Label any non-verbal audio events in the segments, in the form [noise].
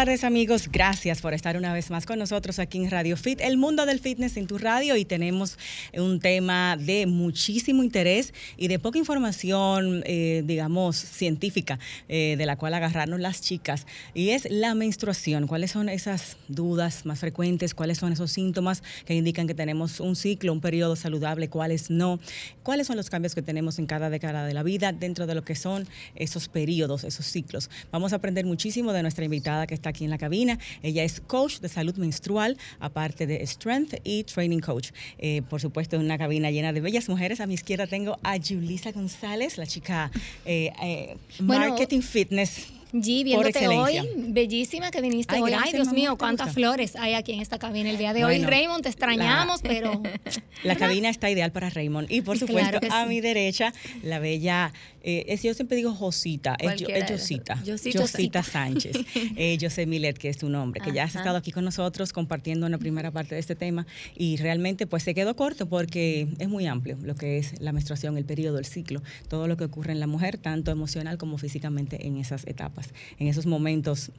Tardes amigos, gracias por estar una vez más con nosotros aquí en Radio Fit, el mundo del fitness en tu radio y tenemos un tema de muchísimo interés y de poca información, eh, digamos, científica eh, de la cual agarrarnos las chicas y es la menstruación. ¿Cuáles son esas dudas más frecuentes? ¿Cuáles son esos síntomas que indican que tenemos un ciclo, un periodo saludable? ¿Cuáles no? ¿Cuáles son los cambios que tenemos en cada década de la vida dentro de lo que son esos periodos, esos ciclos? Vamos a aprender muchísimo de nuestra invitada que está aquí en la cabina. Ella es coach de salud menstrual, aparte de strength y training coach. Eh, por supuesto, en una cabina llena de bellas mujeres. A mi izquierda tengo a Julisa González, la chica eh, eh, marketing fitness G, viéndote hoy, bellísima que viniste hoy. Ay, Dios mío, cuántas flores hay aquí en esta cabina el día de hoy. Raymond, te extrañamos, pero... [laughs] La cabina está ideal para Raymond. Y por [laughs] supuesto, a mi derecha, la bella, eh, yo siempre digo Josita, es, Josita, Josita Sánchez. [laughs] eh, José Milet, que es tu nombre, que ya has estado aquí con nosotros compartiendo una primera parte de este tema. Y realmente pues se quedó corto porque es muy amplio lo que es la menstruación, el periodo, el ciclo, todo lo que ocurre en la mujer, tanto emocional como físicamente en esas etapas en esos momentos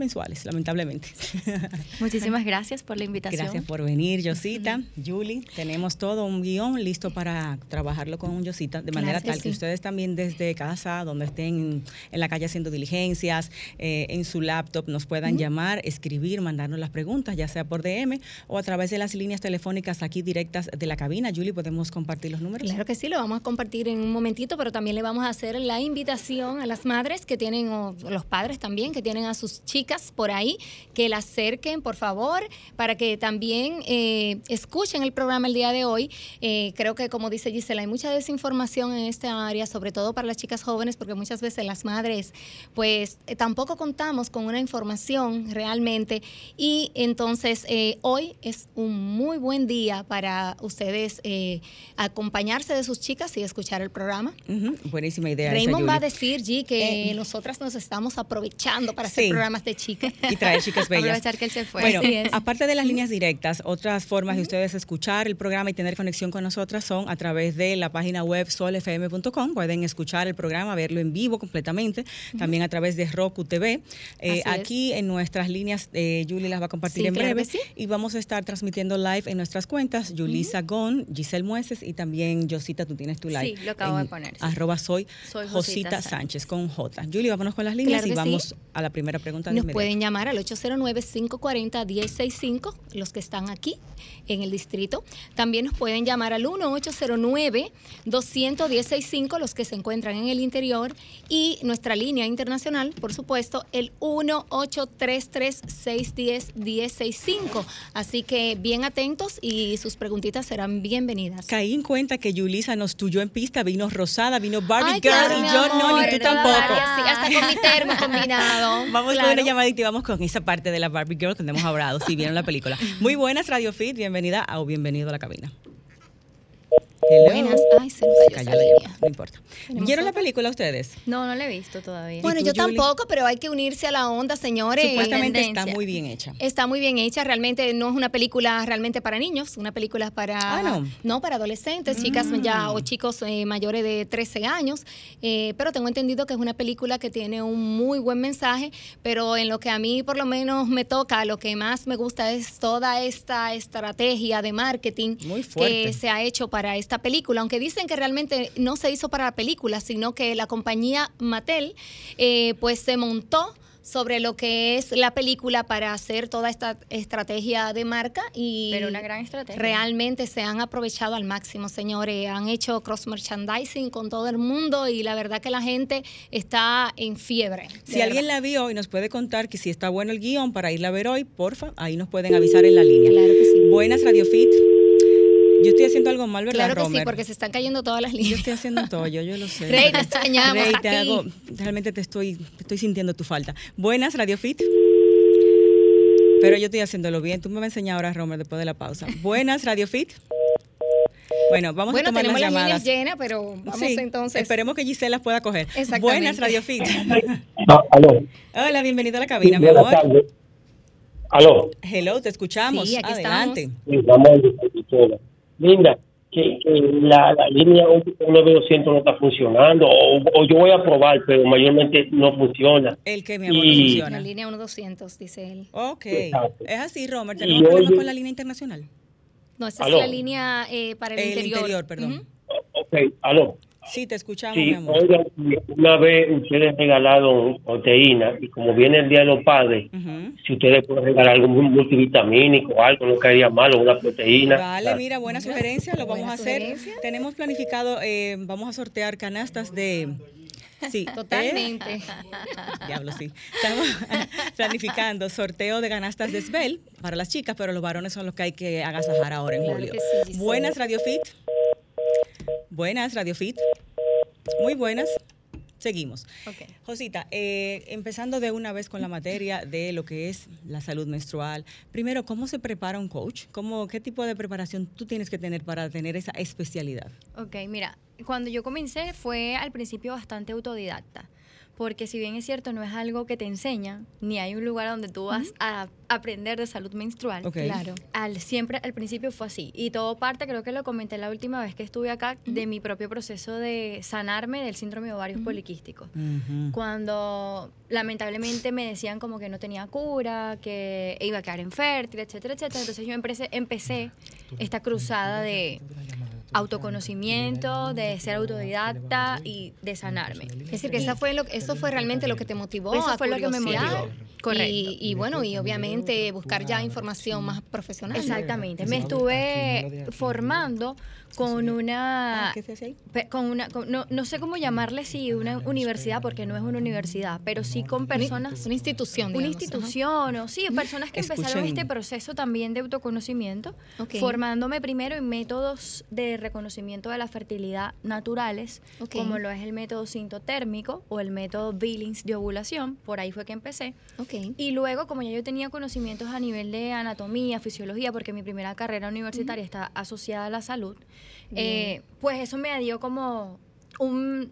mensuales, lamentablemente. [laughs] Muchísimas gracias por la invitación. Gracias por venir, Yosita, Julie. Tenemos todo un guion listo para trabajarlo con un Yosita, de manera tal que ustedes también desde casa, donde estén en la calle haciendo diligencias, eh, en su laptop, nos puedan llamar, escribir, mandarnos las preguntas, ya sea por DM o a través de las líneas telefónicas aquí directas de la cabina. Julie, ¿podemos compartir los números? Claro que sí, lo vamos a compartir en un momentito, pero también le vamos a hacer la invitación a las madres que tienen, o los padres también, que tienen a sus chicos por ahí que la acerquen, por favor, para que también eh, escuchen el programa el día de hoy. Eh, creo que, como dice Gisela, hay mucha desinformación en esta área, sobre todo para las chicas jóvenes, porque muchas veces las madres, pues eh, tampoco contamos con una información realmente. Y entonces, hoy es un muy buen día para ustedes acompañarse de sus chicas y escuchar el programa. Buenísima idea. Raymond va a decir, G, que nosotras nos estamos aprovechando para hacer programas de chicas. Y traer chicas [laughs] bellas. Aprovechar que él se fue. Bueno, aparte de las líneas directas, otras formas de ustedes escuchar el programa y tener conexión con nosotras son a través de la página web solfm.com. Pueden escuchar el programa, verlo en vivo completamente. También a través de Roku TV. Eh, aquí en nuestras líneas, eh, Julie las va a compartir en breve. Y vamos a estar transmitiendo live en nuestras cuentas. Julisa Gon, Giselle Mueces y también Josita, tú tienes tu live. Sí, lo acabo de poner. Arroba soy, Josita, Sánchez. con J. Julie, vámonos con las líneas y vamos a la primera pregunta. Nos pueden llamar al 809-540-1065, los que están aquí en el distrito. También nos pueden llamar al 1-809-21065, los que se encuentran en el interior. Y nuestra línea internacional, por supuesto, el 1-833-610-1065. Así que bien atentos y sus preguntitas serán bienvenidas. Caí en cuenta que Yulisa nos tuyó en pista, vino rosada, vino Barbie Girl y yo no, ni tú tampoco. hasta con mi termo combinado. [laughs] Vamos a ver llamadita y vamos con esa parte de la Barbie Girl que hemos hablado, si vieron la película. Muy buenas, Radio Fit, bienvenida o bienvenido a la cabina. Buenas. Ay, se cayó la No importa. ¿Vieron la película ustedes? No, no la he visto todavía. Bueno, yo tampoco, pero hay que unirse a la onda, señores. Supuestamente está muy bien hecha. Está muy bien hecha. Realmente no es una película realmente para niños, una película para. Ah, no. No, para adolescentes, chicas mm. ya o chicos eh, mayores de 13 años. Eh, pero tengo entendido que es una película que tiene un muy buen mensaje. Pero en lo que a mí, por lo menos, me toca, lo que más me gusta es toda esta estrategia de marketing que se ha hecho para esta película, aunque dicen que realmente no se hizo para la película, sino que la compañía Mattel eh, pues se montó sobre lo que es la película para hacer toda esta estrategia de marca y Pero una gran estrategia. realmente se han aprovechado al máximo, señores. Han hecho cross merchandising con todo el mundo y la verdad que la gente está en fiebre. Si alguien verdad. la vio y nos puede contar que si está bueno el guion para irla a ver hoy, porfa, ahí nos pueden avisar en la línea. Claro que sí. Buenas, Radio Fit. Yo estoy haciendo algo mal, ¿verdad, Claro que sí, Romer? porque se están cayendo todas las Yo líneas. estoy haciendo todo, yo, yo lo [laughs] sé. Rey, te extrañamos Rey, a te ti. hago- realmente te estoy, te estoy sintiendo tu falta. Buenas, Radio Fit. Pero yo estoy haciéndolo bien. Tú me vas a enseñar ahora, Romer, después de la pausa. Buenas, Radio Fit. Bueno, vamos Bueno, a tomar tenemos las las llamadas. líneas llenas, pero vamos Sí, entonces. Esperemos que Gisela las pueda coger. Exactamente. Buenas, Radio Fit. Ah, aló. Hola, bienvenido a la cabina, mi Buenas amor. tardes. Aló. Hello, te escuchamos. Sí, aquí Adelante. Sí, Conductora. Linda, que, que la, la línea 9200 no está funcionando, o, o yo voy a probar, pero mayormente no funciona. El que, mi amor, no Y- La funciona. línea 1200, dice él. Ok. Exacto. Es así, Romer. Y ¿Tenemos problemas con la línea internacional? No, esa Aló. es la línea eh, para el, El interior. interior, perdón. Ujú. Ok, aló. Sí, te escuchamos, Sí, mi amor. oigan, una vez ustedes regalaron proteína y como viene el Día de los Padres, si ustedes pueden regalar algún multivitamínico o algo, no caería mal, o una proteína. Vale, mira, buena sugerencia, lo vamos a hacer. sugerencia. Tenemos planificado, eh, vamos a sortear canastas de... Sí, Totalmente. eh, [laughs] diablo, sí. Estamos [laughs] planificando sorteo de canastas de Svel para las chicas, pero los varones son los que hay que agasajar ahora en julio. sí, buenas, Radio Fit. Buenas, Radio Fit. Muy buenas. Seguimos. Ok. Josita, eh, empezando de una vez con la materia de lo que es la salud menstrual. Primero, ¿cómo se prepara un coach? ¿Cómo, ¿Qué tipo de preparación tú tienes que tener para tener esa especialidad? Ok, mira, cuando yo comencé fue al principio bastante autodidacta, porque si bien es cierto, no es algo que te enseñan, ni hay un lugar donde tú vas a aprender de salud menstrual. Ok. Claro. Al, siempre al principio fue así. Y todo parte, creo que lo comenté la última vez que estuve acá, de mi propio proceso de sanarme del síndrome de ovarios poliquísticos. Cuando lamentablemente me decían como que no tenía cura, que iba a quedar infértil, etcétera, etcétera. Entonces yo empecé, empecé esta cruzada de autoconocimiento, de ser autodidacta y de sanarme. Es decir, que esa fue lo, eso fue realmente lo que te motivó Eso a fue lo que me motivó. Correcto. Y, y bueno, y obviamente buscar ya información más profesional. Exactamente. Me estuve formando con una Ah, ¿Qué se hace ahí? pe- con una con- no, no sé cómo llamarle si una universidad porque no es una universidad pero sí con personas Una institución, una digamos, ajá. institución o sí personas que empezaron este proceso también de autoconocimiento Ok. formándome primero en métodos de reconocimiento de la fertilidad naturales como lo es el método sintotérmico o el método Billings de ovulación por ahí fue que empecé. Ok. y luego, como ya yo tenía conocimientos a nivel de anatomía, fisiología, porque mi primera carrera universitaria está asociada a la salud, eh, pues eso me dio como un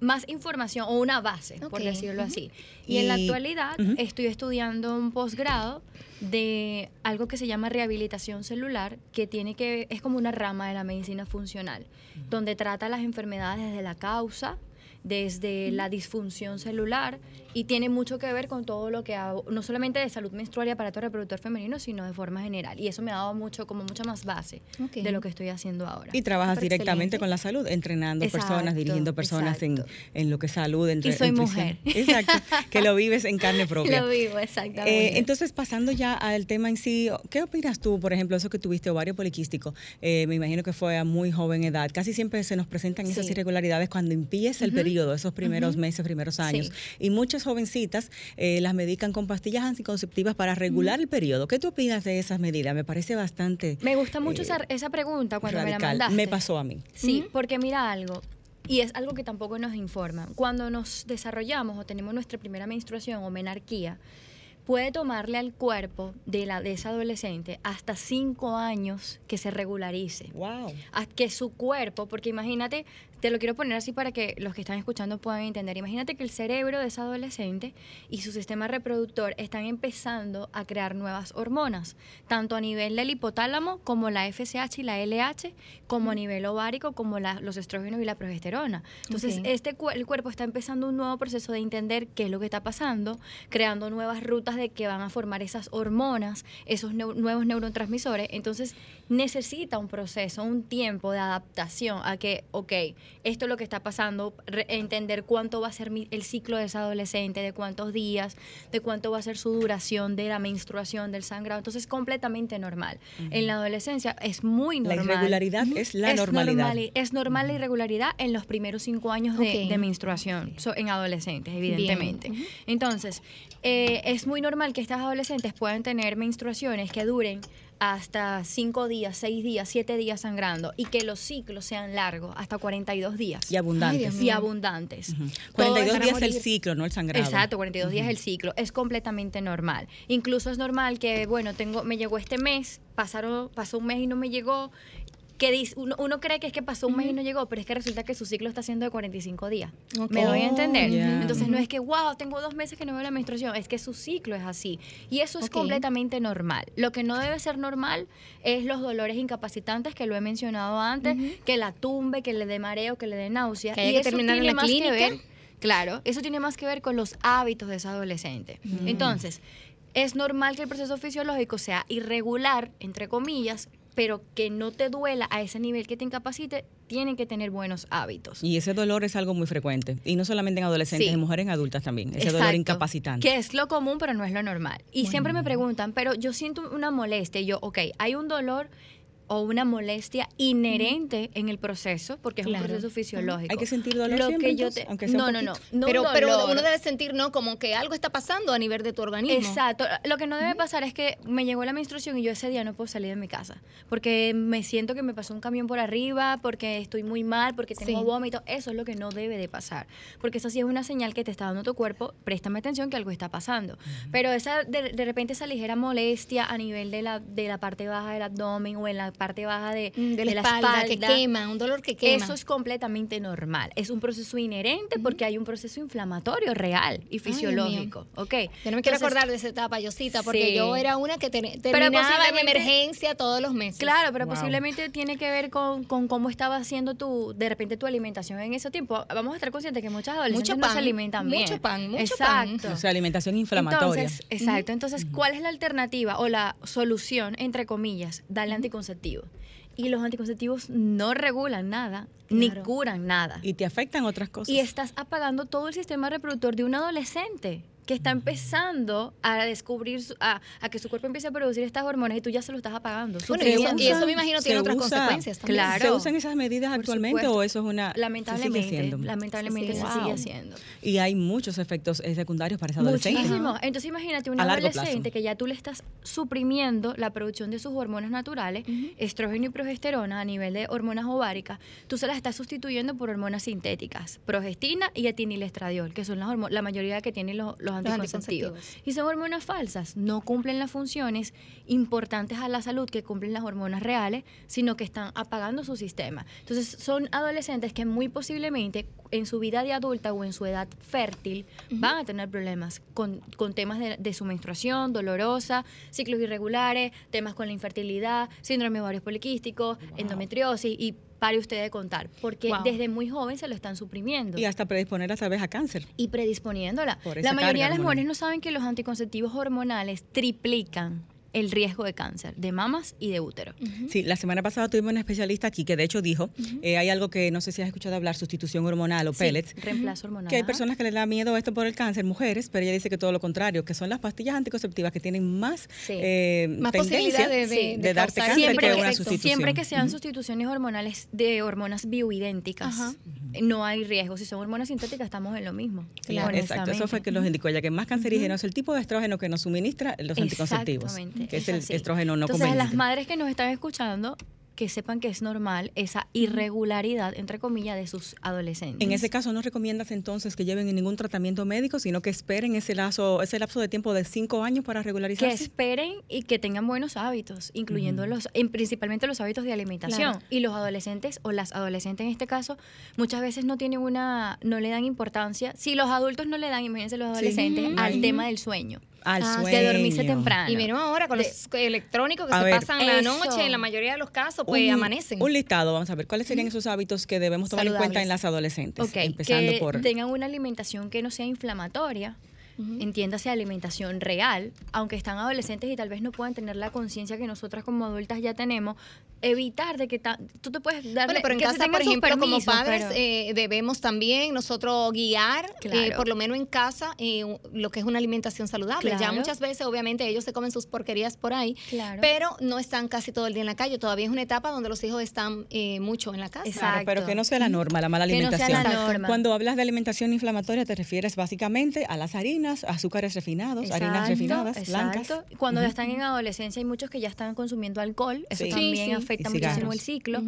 más información o una base, por decirlo así. Y, en la actualidad estoy estudiando un posgrado de algo que se llama rehabilitación celular, que tiene que es como una rama de la medicina funcional, donde trata las enfermedades desde la causa, desde la disfunción celular y tiene mucho que ver con todo lo que hago, no solamente de salud menstrual y aparato reproductor femenino, sino de forma general. Y eso me ha dado mucho, como mucha más base Ok. de lo que estoy haciendo ahora. Y trabajas directamente excelente. con la salud, entrenando Exacto, personas, dirigiendo personas en, en lo que es salud. entre- Y soy nutrición. mujer. [laughs] Exacto, que lo vives en carne [laughs] propia. Lo vivo, exactamente. Eh, entonces, pasando ya al tema en sí, ¿qué opinas tú, por ejemplo, eso que tuviste ovario poliquístico? Eh, me imagino que fue a muy joven edad. Casi siempre se nos presentan esas Sí. irregularidades cuando empieza el periodo, esos primeros meses, primeros años. Y muchas jovencitas eh, las medican con pastillas anticonceptivas para regular el periodo. ¿Qué tú opinas de esas medidas? Me parece bastante me gusta mucho eh, esa, esa pregunta cuando me la mandaste. Me pasó a mí. Sí, porque mira algo, y es algo que tampoco nos informan. Cuando nos desarrollamos o tenemos nuestra primera menstruación o menarquía, puede tomarle al cuerpo de, la, de esa adolescente hasta cinco años que se regularice. Wow. a que su cuerpo, porque imagínate, te lo quiero poner así para que los que están escuchando puedan entender. Imagínate que el cerebro de esa adolescente y su sistema reproductor están empezando a crear nuevas hormonas, tanto a nivel del hipotálamo como la FSH y la LH, como a nivel ovárico como la- los estrógenos y la progesterona. Entonces, este el cuerpo está empezando un nuevo proceso de entender qué es lo que está pasando, creando nuevas rutas de que van a formar esas hormonas, esos neu- nuevos neurotransmisores. Entonces, necesita un proceso, un tiempo de adaptación a que, ok, esto es lo que está pasando, re- entender cuánto va a ser mi- el ciclo de esa adolescente, de cuántos días, de cuánto va a ser su duración de la menstruación, del sangrado. Entonces es completamente normal. En la adolescencia es muy La normal. irregularidad es la normalidad. normal- es normal la irregularidad en los primeros cinco años de menstruación, so- en adolescentes, evidentemente. Entonces, eh, es muy normal que estas adolescentes puedan tener menstruaciones que duren hasta cinco días, seis días, siete días sangrando y que los ciclos sean largos, hasta 42 días. Y abundantes. y abundantes. Ujú. Todo 42 es- días el ciclo, no el sangrado. Exacto, 42 días el ciclo. Es completamente normal. Incluso es normal que, bueno, tengo, me llegó este mes, pasaron, pasó un mes y no me llegó. Que dice- uno, uno cree que es que pasó un mes y no llegó, pero es que resulta que su ciclo está siendo de 45 días. ¿Me doy a entender? Oh. Entonces no es que, wow, tengo dos meses que no veo la menstruación, es que su ciclo es así. Y eso es completamente normal. Lo que no debe ser normal es los dolores incapacitantes, que lo he mencionado antes, que la tumbe, que le dé mareo, que le dé náusea. Que haya y que eso terminar en tiene la más que ver Claro, eso tiene más que ver con los hábitos de esa adolescente. Entonces, es normal que el proceso fisiológico sea irregular, entre comillas, pero que no te duela a ese nivel que te incapacite, tienen que tener buenos hábitos. Y ese dolor es algo muy frecuente. Y no solamente en adolescentes, Sí. en mujeres en adultas también. Ese dolor incapacitante. Que es lo común, pero no es lo normal. Y siempre me preguntan, pero yo siento una molestia. Y yo, ok, hay un dolor o una molestia inherente en el proceso, porque es Claro. un proceso fisiológico. Hay que sentir dolor Lo siempre, que yo te- aunque sea no, un no, no, no. pero, un pero uno debe sentir, ¿no? Como que algo está pasando a nivel de tu organismo. Exacto. Lo que no debe pasar es que me llegó la menstruación y yo ese día no puedo salir de mi casa. Porque me siento que me pasó un camión por arriba, porque estoy muy mal, porque tengo Sí. vómito. Eso es lo que no debe de pasar. Porque esa sí es una señal que te está dando tu cuerpo. Préstame atención que algo está pasando. Pero esa de, de repente esa ligera molestia a nivel de la, de la parte baja del abdomen o en la parte baja de, Mm, de la, espalda, que quema, un dolor que quema. eso es completamente normal. Es un proceso inherente porque hay un proceso inflamatorio real y fisiológico. ¿ok? Yo no me quiero acordar de esa etapa, Yosita, porque Sí. yo era una que ten- Pero terminaba en posiblemente- emergencia todos los meses. Claro, pero Wow. posiblemente tiene que ver con, con cómo estaba haciendo tu, de repente tu alimentación en ese tiempo. Vamos a estar conscientes que muchas adolescentes Mucho no pan, se alimentan bien. mucho pan, mucho pan. Exacto. O sea, alimentación inflamatoria. Entonces, exacto. Entonces, ¿cuál es la alternativa o la solución, entre comillas? Darle Y los anticonceptivos no regulan nada, ni curan nada. y te afectan otras cosas. Y estás apagando todo el sistema reproductor de un adolescente que está empezando a descubrir, su- a, a que su cuerpo empiece a producir estas hormonas y tú ya se lo estás apagando. Bueno, y, eso, crianza- y eso me imagino tiene otras usa- consecuencias también. Claro. ¿Se usan esas medidas Por actualmente supuesto. o eso es una... se lamentablemente, sigue haciendo? lamentablemente Se se sigue sigue, haciendo. Y hay muchos efectos eh, secundarios para esa adolescente. Muchísimo. Entonces imagínate una adolescente plazo. que ya tú le estás suprimiendo la producción de sus hormonas naturales, estrógeno y progesterona a nivel de hormonas ováricas, tú se las estás sustituyendo por hormonas sintéticas, progestina y etinilestradiol, que son las hormo- la mayoría que tienen los, los anticonceptivos. anticonceptivos. Y son hormonas falsas, no cumplen las funciones importantes a la salud que cumplen las hormonas reales, sino que están apagando su sistema. Entonces son adolescentes que muy posiblemente en su vida de adulta o en su edad fértil van a tener problemas con, con temas de, de su menstruación dolorosa, ciclos irregulares, temas con la infertilidad, síndrome de ovarios poliquísticos, endometriosis y pare usted de contar, porque Wow. desde muy joven se lo están suprimiendo Y hasta predisponer a vez a cáncer. y predisponiéndola. La mayoría de las hormonal. mujeres no saben que los anticonceptivos hormonales triplican el riesgo de cáncer de mamas y de útero. Sí, la semana pasada tuvimos una especialista aquí que de hecho dijo, eh, hay algo que no sé si has escuchado hablar, sustitución hormonal o Sí, pellets. reemplazo hormonal. Que hay personas que les da miedo esto por el cáncer, mujeres, pero ella dice que todo lo contrario, que son las pastillas anticonceptivas que tienen más, Sí. eh, Más tendencia posibilidad de- de- de, de darte causar cáncer siempre, que una efecto. sustitución. siempre que sean sustituciones hormonales de hormonas bioidénticas, no hay riesgo. Si son hormonas sintéticas, estamos en lo mismo. Claro, exacto. Eso fue que los indicó ella, que más cancerígeno es el tipo de estrógeno que nos suministra los anticonceptivos, Exactamente, que es, es el así. estrógeno no Entonces, conveniente. las madres que nos están escuchando, que sepan que es normal esa irregularidad, entre comillas, de sus adolescentes. En ese caso, no recomiendas entonces que lleven ningún tratamiento médico, sino que esperen ese lazo, ese lapso de tiempo de cinco años para que regularizarse. esperen y que tengan buenos hábitos, incluyendo los, en- principalmente los hábitos de alimentación. Claro. Y los adolescentes o las adolescentes en este caso, muchas veces no tienen una, no le dan importancia. Si los adultos no le dan, imagínense los adolescentes, al tema del sueño. Al Ah, sueño. De dormirse temprano. Y menos ahora con De- los electrónicos que se ver. pasan la noche, en la mayoría de los casos, pues un, amanecen. Un listado, vamos a ver, ¿cuáles serían esos hábitos que debemos tomar en cuenta en las adolescentes? Ok, Empezando que por... tengan una alimentación que no sea inflamatoria, entiéndase alimentación real, aunque están adolescentes y tal vez no puedan tener la conciencia que nosotras como adultas ya tenemos, evitar de que tú te puedes dar Bueno, pero en casa, por ejemplo, como padres, pero- eh, debemos también nosotros guiar, eh, por lo menos en casa, eh, lo que es una alimentación saludable. Ya muchas veces, obviamente, ellos se comen sus porquerías por ahí, Claro. pero no están casi todo el día en la calle. Todavía es una etapa donde los hijos están eh, mucho en la casa. Exacto. Claro, pero que no sea la norma, la mala Que no sea alimentación. la norma. Cuando hablas de alimentación inflamatoria, te refieres básicamente a las harinas, azúcares refinados, harinas Exacto, refinadas, blancas. Cuando ya están en adolescencia hay muchos que ya están consumiendo alcohol, eso Sí. también Sí, sí. afecta muchísimo el ciclo.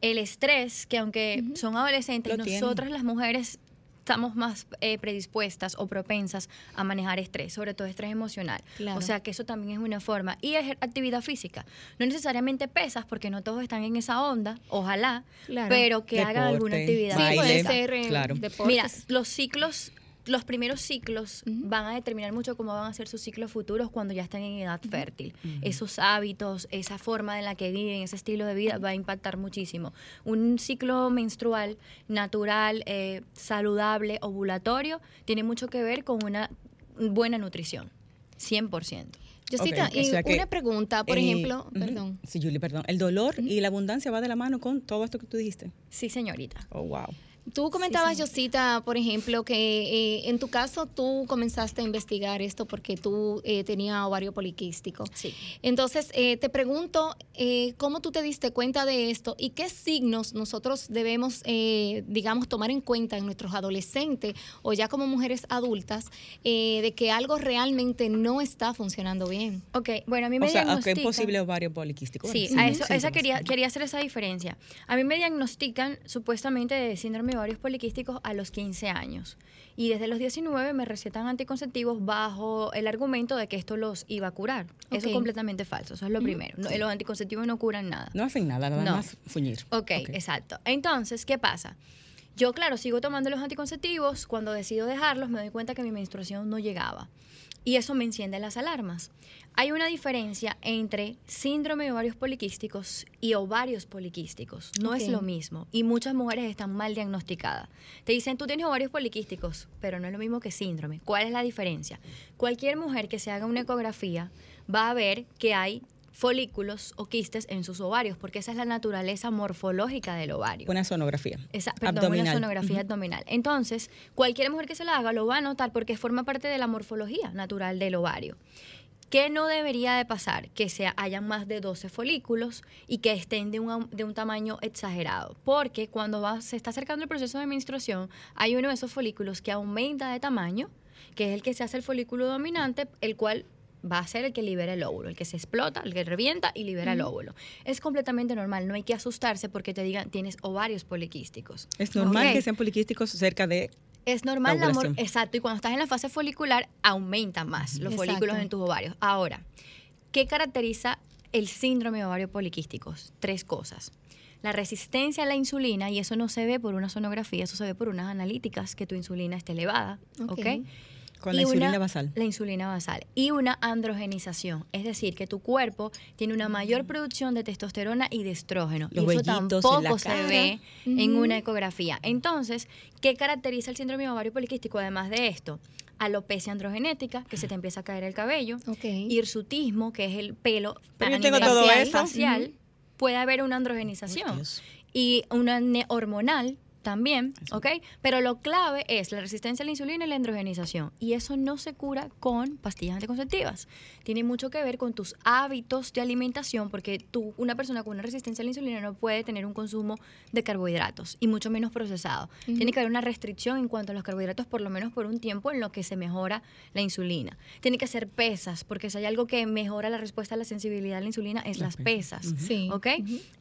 El estrés, que aunque son adolescentes, Lo tienen. nosotras las mujeres estamos más eh, predispuestas o propensas a manejar estrés, sobre todo estrés emocional. Claro. O sea que eso también es una forma. Y ejer- actividad física. No necesariamente pesas, porque no todos están en esa onda, ojalá, Claro. pero que hagan alguna Deporte, actividad. Sí, puede ser eh, claro. deportes. Mira, los ciclos, los primeros ciclos van a determinar mucho cómo van a ser sus ciclos futuros cuando ya estén en edad fértil. Esos hábitos, esa forma en la que viven, ese estilo de vida va a impactar muchísimo. Un ciclo menstrual natural, eh, saludable, ovulatorio, tiene mucho que ver con una buena nutrición. 100%. Yosita, Ok, o y sea que, una pregunta, por eh, ejemplo, perdón. Sí, Julie, perdón. El dolor y la abundancia va de la mano con todo esto que tú dijiste. Sí, señorita. Oh, wow. Tú comentabas, señor. Yosita, por ejemplo, que eh, en tu caso tú comenzaste a investigar esto porque tú eh, tenías ovario poliquístico. Sí. Entonces, eh, te pregunto, eh, ¿cómo tú te diste cuenta de esto y qué signos nosotros debemos, eh, digamos, tomar en cuenta en nuestros adolescentes o ya como mujeres adultas eh, de que algo realmente no está funcionando bien? Ok, bueno, a mí me O sea, ok, diagnostican... posible ovario poliquístico. Sí, Bueno, a eso, esa quería, quería hacer esa diferencia. A mí me diagnostican supuestamente de síndrome ovarios poliquísticos a los 15 años. Y desde los 19 me recetan anticonceptivos bajo el argumento de que esto los iba a curar. Eso Ok. es completamente falso, eso es lo primero. No, los anticonceptivos no curan nada. No hacen nada, nada No. más fuñir. Ok, exacto. Entonces, ¿qué pasa? Yo, claro, sigo tomando los anticonceptivos. Cuando decido dejarlos, me doy cuenta que mi menstruación no llegaba. Y eso me enciende las alarmas. Hay una diferencia entre síndrome de ovarios poliquísticos y ovarios poliquísticos. No es lo mismo. Y muchas mujeres están mal diagnosticadas. Te dicen, tú tienes ovarios poliquísticos, pero no es lo mismo que síndrome. ¿Cuál es la diferencia? Cualquier mujer que se haga una ecografía va a ver que hay folículos o quistes en sus ovarios, porque esa es la naturaleza morfológica del ovario. Una sonografía. Esa, perdón, una abdominal. sonografía Ujú. abdominal. Entonces, cualquier mujer que se la haga lo va a notar porque forma parte de la morfología natural del ovario. ¿Qué no debería de pasar? Que se hayan más de 12 folículos y que estén de un, am- de un tamaño exagerado. Porque cuando va- se está acercando el proceso de menstruación, hay uno de esos folículos que aumenta de tamaño, que es el que se hace el folículo dominante, el cual va a ser el que libera el óvulo, el que se explota, el que revienta y libera el óvulo. Es completamente normal, no hay que asustarse porque te digan tienes ovarios poliquísticos. Es normal que sean poliquísticos cerca de Es normal, La la mor- ovulación. exacto, y cuando estás en la fase folicular aumenta más los Exacto. folículos en tus ovarios. Ahora, ¿qué caracteriza el síndrome de ovarios poliquísticos? Tres cosas. La resistencia a la insulina, y eso no se ve por una sonografía, eso se ve por unas analíticas, que tu insulina esté elevada, Ok. ¿ok? Con la insulina una- basal. La insulina basal. Y una androgenización, es decir, que tu cuerpo tiene una mayor producción de testosterona y de estrógeno. Los y eso tampoco se cara. ve en una ecografía. Entonces, ¿qué caracteriza el síndrome ovario poliquístico además de esto? Alopecia androgenética, que se te empieza a caer el cabello. Ok. Hirsutismo, que es el pelo Pero a yo tengo todo facial, eso. facial. Puede haber una androgenización y una ne- hormonal también, ¿ok? Pero lo clave es la resistencia a la insulina y la androgenización. Y eso no se cura con pastillas anticonceptivas. Tiene mucho que ver con tus hábitos de alimentación, porque tú, una persona con una resistencia a la insulina no puede tener un consumo de carbohidratos, y mucho menos procesado. Tiene que haber una restricción en cuanto a los carbohidratos, por lo menos por un tiempo, en lo que se mejora la insulina. Tiene que hacer pesas, porque si hay algo que mejora la respuesta a la sensibilidad a la insulina, es las pesas. Sí. ¿Ok?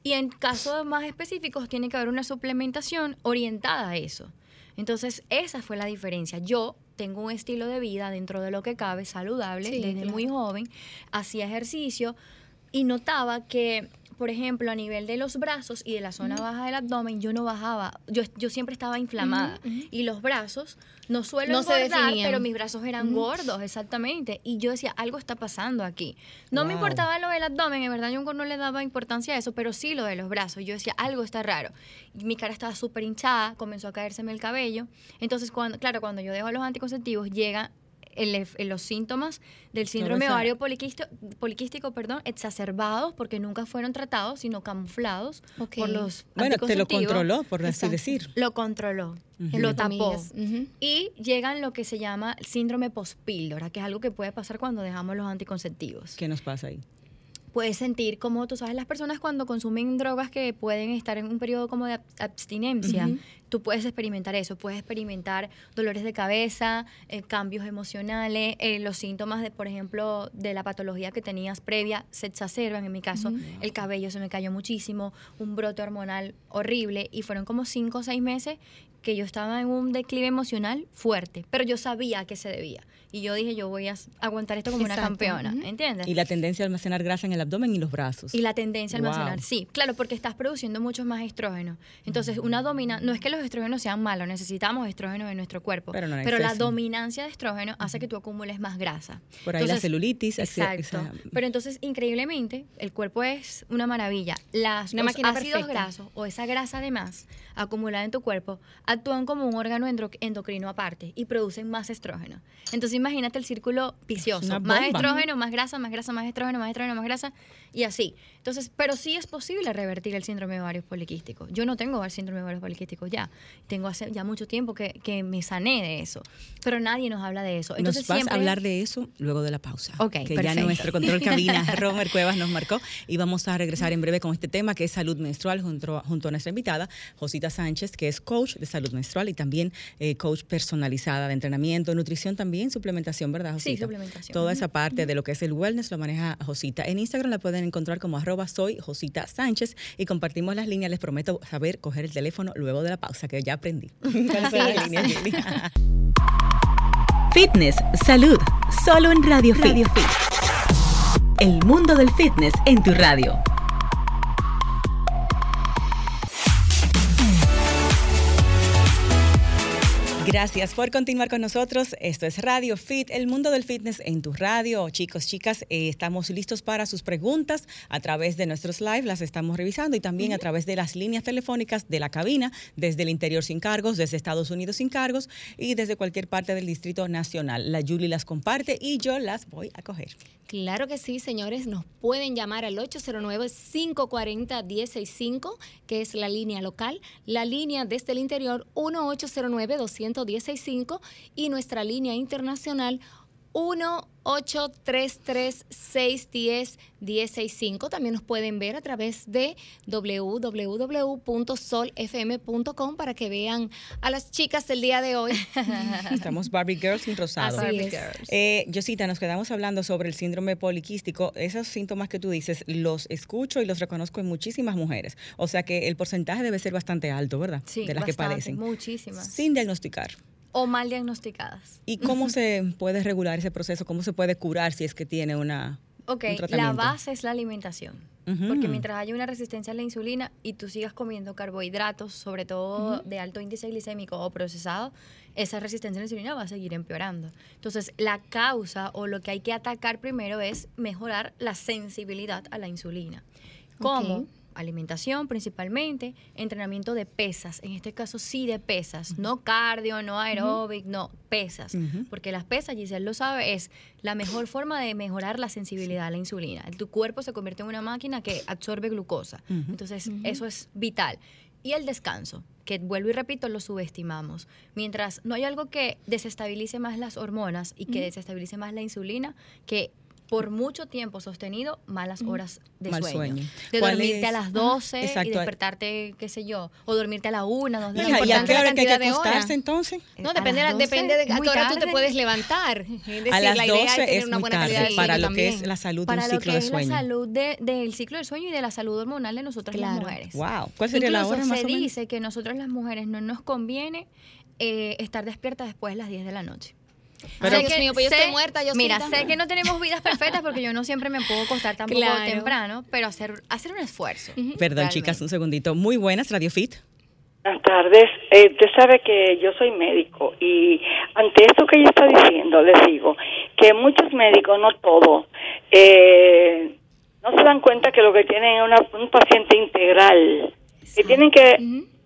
Y en casos más específicos tiene que haber una suplementación orientada a eso. Entonces, esa fue la diferencia. Yo tengo un estilo de vida dentro de lo que cabe, saludable, Sí, desde claro. muy joven, hacía ejercicio y notaba que, por ejemplo, a nivel de los brazos y de la zona baja del abdomen, yo no bajaba, yo, yo siempre estaba inflamada. Y los brazos, no suelo No engordar, pero mis brazos eran gordos, exactamente. Y yo decía, algo está pasando aquí. No me importaba lo del abdomen, en verdad yo no le daba importancia a eso, pero sí lo de los brazos. Yo decía, algo está raro. Y mi cara estaba súper hinchada, comenzó a caérseme el cabello. Entonces, cuando, claro, cuando yo dejo los anticonceptivos, llega el- los síntomas del síndrome esa- ovario poliquístico, poliquístico perdón, exacerbados porque nunca fueron tratados, sino camuflados por los Bueno, te lo controló, por así Exacto. decir. Lo controló, lo tapó. Y llegan lo que se llama síndrome postpíldora, que es algo que puede pasar cuando dejamos los anticonceptivos. ¿Qué nos pasa ahí? Puedes sentir como, tú sabes, las personas cuando consumen drogas que pueden estar en un periodo como de ab- abstinencia, tú puedes experimentar eso, puedes experimentar dolores de cabeza, eh, cambios emocionales, eh, los síntomas de, por ejemplo, de la patología que tenías previa se exacerban, en mi caso, el cabello se me cayó muchísimo, un brote hormonal horrible y fueron como cinco o seis meses que yo estaba en un declive emocional fuerte, pero yo sabía a qué se debía. Y yo dije, yo voy a aguantar esto como una campeona. ¿entiendes? Y la tendencia a almacenar grasa en el abdomen y los brazos. Y la tendencia a almacenar, Wow. sí, claro, porque estás produciendo muchos más estrógenos. Entonces, una domina, no es que los estrógenos sean malos, necesitamos estrógenos en nuestro cuerpo, Pero no en la dominancia de estrógeno hace que tú acumules más grasa. Por ahí la celulitis, Exacto. esa- Pero entonces, increíblemente, el cuerpo es una maravilla. Las, Una los máquina ácidos perfecta. grasos o esa grasa de más acumulada en tu cuerpo actúan como un órgano endocrino aparte y producen más estrógeno. Entonces, imagínate el círculo vicioso. Más estrógeno, más grasa, más grasa, más estrógeno, más estrógeno, más grasa y así. Entonces, pero sí es posible revertir el síndrome de ovarios poliquísticos. Yo no tengo el síndrome de ovarios poliquísticos ya. Tengo hace ya mucho tiempo que, que me sané de eso. Pero nadie nos habla de eso. Entonces, nos vas siempre- a hablar de eso luego de la pausa. Ok, que ya perfecto. nuestro control cabina, [laughs] Romer Cuevas, nos marcó. Y vamos a regresar en breve con este tema que es salud menstrual junto, junto a nuestra invitada, Josita Sánchez, que es coach de salud menstrual y también eh, coach personalizada de entrenamiento, nutrición también, suplementación, ¿verdad, Sí, Josita? suplementación. Toda esa parte de lo que es el wellness lo maneja Josita. En Instagram la pueden encontrar como arroba soy Josita Sánchez y compartimos las líneas. Les prometo saber coger el teléfono luego de la pausa, que ya aprendí. [laughs] Fitness, salud, solo en Radio, Fit. El mundo del fitness en tu radio. Gracias por continuar con nosotros. Esto es Radio Fit, el mundo del fitness en tu radio. Chicos, chicas, eh, estamos listos para sus preguntas a través de nuestros live, las estamos revisando y también a través de las líneas telefónicas de la cabina, desde el interior sin cargos, desde Estados Unidos sin cargos y desde cualquier parte del Distrito Nacional. La Julie las comparte y yo las voy a coger. Claro que sí, señores. Nos pueden llamar al 809-540-165, que es la línea local. La línea desde el interior, 1-809-210-65. Y nuestra línea internacional, 1-833-610-165. También nos pueden ver a través de www.solfm.com para que vean a las chicas del día de hoy. [laughs] Estamos Barbie Girls sin rosado. Así Barbie es. Girls. Eh, Yosita, nos quedamos hablando sobre el síndrome poliquístico. Esos síntomas que tú dices, los escucho y los reconozco en muchísimas mujeres. O sea que el porcentaje debe ser bastante alto, ¿verdad? Sí, de las que padecen. muchísimas. Sin diagnosticar. O mal diagnosticadas. ¿Y cómo se puede regular ese proceso? ¿Cómo se puede curar si es que tiene una, Ok, un la base es la alimentación. Porque mientras haya una resistencia a la insulina y tú sigas comiendo carbohidratos, sobre todo de alto índice glicémico o procesado, esa resistencia a la insulina va a seguir empeorando. Entonces, la causa o lo que hay que atacar primero es mejorar la sensibilidad a la insulina. ¿Cómo? Alimentación principalmente, entrenamiento de pesas, en este caso sí de pesas, no cardio, no aeróbic, no, pesas. Porque las pesas, Giselle lo sabe, es la mejor forma de mejorar la sensibilidad a la insulina. Tu cuerpo se convierte en una máquina que absorbe glucosa. Entonces, eso es vital. Y el descanso, que vuelvo y repito, lo subestimamos. Mientras no hay algo que desestabilice más las hormonas y que desestabilice más la insulina, que por mucho tiempo sostenido malas horas de Mal sueño. sueño. De ¿Cuál dormirte a es? las 12 y Exacto. despertarte, qué sé yo, o dormirte a la 1, 2 de la ¿Y a qué la hora que hay que acostarse entonces? No, A depende, depende de 12, a qué hora tú te puedes levantar. [laughs] Es decir, a las la idea 12 es tener es una muy buena tarde calidad de para sueño lo que es también. la salud de para un lo ciclo que de es sueño. la salud de- del ciclo del sueño y de la salud hormonal de nosotras Claro. las mujeres. Wow. ¿Cuál sería la Incluso hora más se o menos? dice que nosotros las mujeres no nos conviene eh, estar despiertas después de las 10 de la noche. Pero- Ay, Dios mío, pues yo estoy muerta, yo Mira, sé que no tenemos vidas perfectas porque yo no siempre me puedo acostar tampoco Claro. temprano, pero hacer, hacer un esfuerzo. Perdón, realmente. chicas, un segundito. Muy buenas, Radio Fit. Buenas tardes. Eh, usted sabe que yo soy médico y ante esto que ella está diciendo, les digo que muchos médicos, no todos, eh, no se dan cuenta que lo que tienen es una- un paciente integral, que tienen que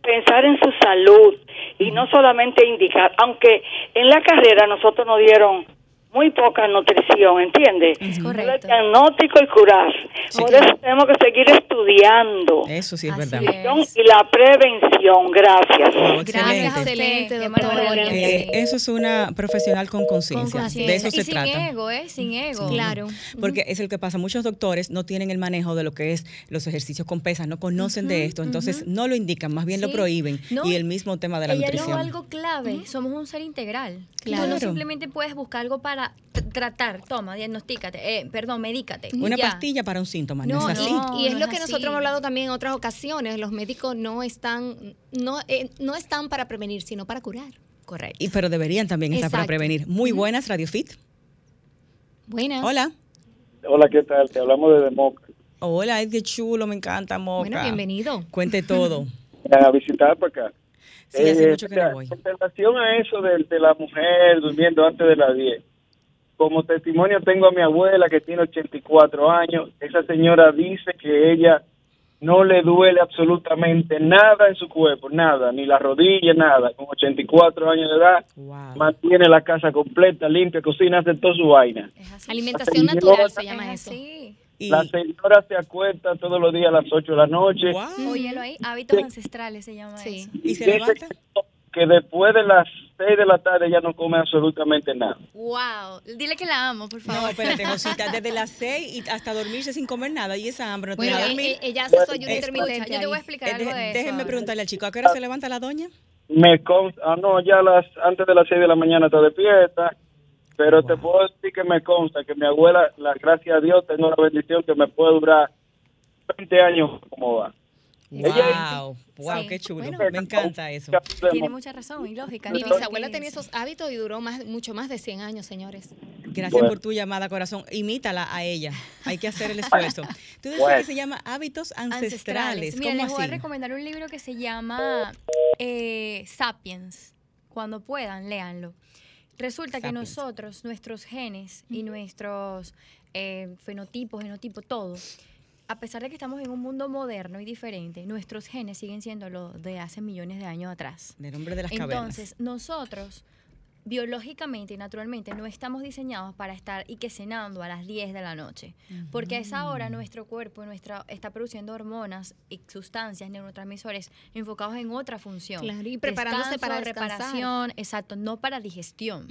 pensar en su salud y no solamente indicar, aunque en la carrera nosotros nos dieron muy poca nutrición, ¿entiendes? Es El correcto. diagnóstico y curar. Por eso tenemos que seguir estudiando. Eso sí es Así verdad. es. Y la prevención, gracias. Gracias excelente. a excelente, doctora. Eh, eso es una profesional con conciencia. De eso y se sin trata. ego, ¿eh? Sin ego. Claro. Porque es el que pasa. Muchos doctores no tienen el manejo de lo que es los ejercicios con pesas, no conocen de esto, entonces no lo indican, más bien lo Sí. prohíben. No, y el mismo tema de la Ella nutrición. algo clave, somos un ser integral. Claro. Tú no simplemente puedes buscar algo para tratar, toma, diagnostícate, eh, perdón, medícate. Una ya. pastilla para un síntoma, no, No, es así. no. y es lo es que así. nosotros hemos hablado también en otras ocasiones. Los médicos no están, no, eh, no están para prevenir, sino para curar. Correcto. Y, pero deberían también estar para prevenir. Muy buenas, Radio Fit. Buenas. Hola. Hola, ¿qué tal? Te hablamos de Moca. Hola, ay, qué chulo, me encanta, Moca. Bueno, bienvenido. Cuente todo. [laughs] A visitar para acá. Sí, hace Eh, mucho que no voy. En relación a eso de, de la mujer durmiendo antes de las 10, como testimonio tengo a mi abuela que tiene 84 años. Esa señora dice que ella no le duele absolutamente nada en su cuerpo, nada, ni la rodilla, nada. Con 84 años de edad, Wow. mantiene la casa completa, limpia, cocina, hace toda su vaina. Alimentación Señora, natural se Es llama eso. Y, La señora se acuesta todos los días a las 8 de la noche. wow. Óyelo ahí, hábitos Sí. ancestrales se llama Sí. eso. ¿Y se levanta? Que después de las 6 de la tarde ya no come absolutamente nada. Wow, dile que la amo, por No, favor. espérate, [laughs] Josita, desde las 6 y hasta dormirse sin comer nada. Y esa hambre no te Bueno, deja eh, dormir. eh, ella hace su ayuno Eh, intermitente. Yo te voy a explicar Eh, algo deje- de eso. déjenme preguntarle al chico, ¿a qué hora se levanta la doña? Me consta, ah, no, ya las, antes de las 6 de la mañana está despierta, pero te puedo decir que me consta que mi abuela, la gracias a Dios, tengo la bendición que me puede durar 20 años como va. Wow, wow, Sí. qué chulo. Bueno. me encanta eso. Tiene mucha razón y lógica. Mi bisabuela que tenía esos hábitos y duró más, mucho más de 100 años, señores. Gracias Bueno. por tu llamada, corazón. Imítala a ella. Hay que hacer el esfuerzo. Tú decías Bueno. que se llama hábitos ancestrales. Mira, ¿Cómo les voy a recomendar un libro que se llama eh, Sapiens. Cuando puedan, léanlo. Resulta que nosotros, nuestros genes y nuestros eh, fenotipos, genotipos, todo, a pesar de que estamos en un mundo moderno y diferente, nuestros genes siguen siendo los de hace millones de años atrás. Del hombre de las cavernas. Entonces, nosotros biológicamente y naturalmente no estamos diseñados para estar y que cenando a las 10 de la noche, porque a esa hora nuestro cuerpo nuestra, está produciendo hormonas y sustancias, neurotransmisores enfocados en otra función. Claro, y preparándose para descansar. reparación, exacto, no para digestión.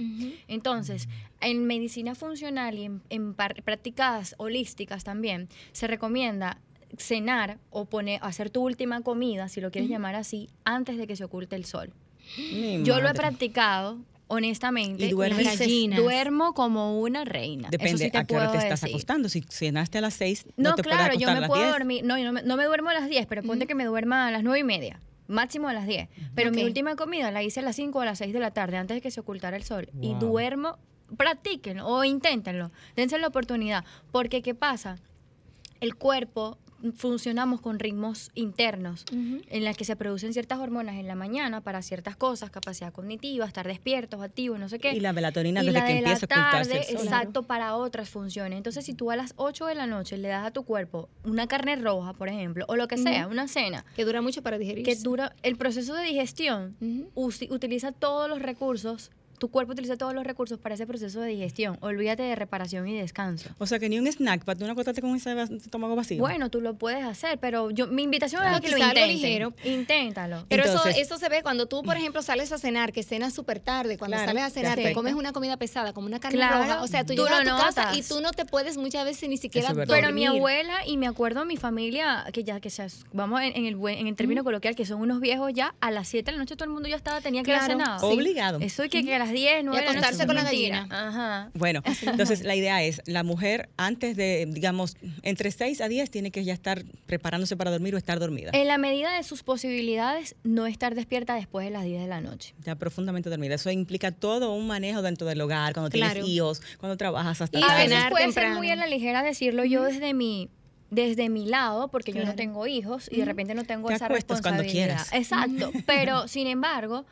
Entonces, en medicina funcional y en, en prácticas holísticas también, se recomienda cenar o poner, hacer tu última comida, si lo quieres llamar así, antes de que se oculte el sol. Mi Yo lo he practicado, honestamente. ¿Y duermes? Las gallinas. Duermo como una reina. Depende sí te a qué hora te estás decir. acostando. Si cenaste a las 6, no, No, te puedes claro, yo a me las puedo 10. dormir. No, yo no me, no me duermo a las 10, pero ponte que me duerma a las 9 y media. Máximo a las 10. Pero mi última comida la hice a las 5 o a las 6 de la tarde, antes de que se ocultara el sol. Y duermo, practíquenlo o inténtenlo. Dense la oportunidad. Porque, ¿qué pasa? El cuerpo funcionamos con ritmos internos en las que se producen ciertas hormonas en la mañana para ciertas cosas, capacidad cognitiva, estar despiertos, activos, no sé qué. Y la melatonina Y desde la que de la empieza a ocultarse el tarde, sol. exacto, para otras funciones. Entonces, si tú a las 8 de la noche le das a tu cuerpo una carne roja, por ejemplo, o lo que sea, una cena, Que dura mucho para digerir. que dura el proceso de digestión, utiliza todos los recursos, tu cuerpo utiliza todos los recursos para ese proceso de digestión. Olvídate de reparación y descanso. O sea que ni un snack para tú no acostarte con ese estómago vacío. Bueno, tú lo puedes hacer, pero yo mi invitación es a que lo intenten. ligero. Inténtalo. Pero Entonces- eso, eso se ve cuando tú, por ejemplo, sales a cenar, que cenas súper tarde, cuando Claro, sales a cenar, que afecta. comes una comida pesada, como una carne Claro, roja, o sea, tú, tú llegas a lo tu casa y notas. tú no te puedes muchas veces ni siquiera dormir. Pero mi abuela y me acuerdo mi familia, que ya que se, vamos en, en el buen- en el término coloquial, que son unos viejos ya, a las 7 de la noche todo el mundo ya estaba, tenía que Claro, haber cenado. Obligado. Eso y que, que a las 10, 9 de la noche, acostarse con la gallina. Ajá. Bueno, [laughs] entonces la idea es, la mujer antes de, digamos, entre 6 a 10 tiene que ya estar preparándose para dormir o estar dormida. En la medida de sus posibilidades, no estar despierta después de las 10 de la noche. Ya profundamente dormida. Eso implica todo un manejo dentro del hogar, cuando Claro. tienes hijos, cuando trabajas hasta Y a tarde. veces cenar puede temprano. ser muy a la ligera decirlo yo desde mi desde mi lado, porque yo no tengo hijos y de repente no tengo Te esa acuestas cuando responsabilidad. quieras. Exacto. Pero, [laughs] sin embargo,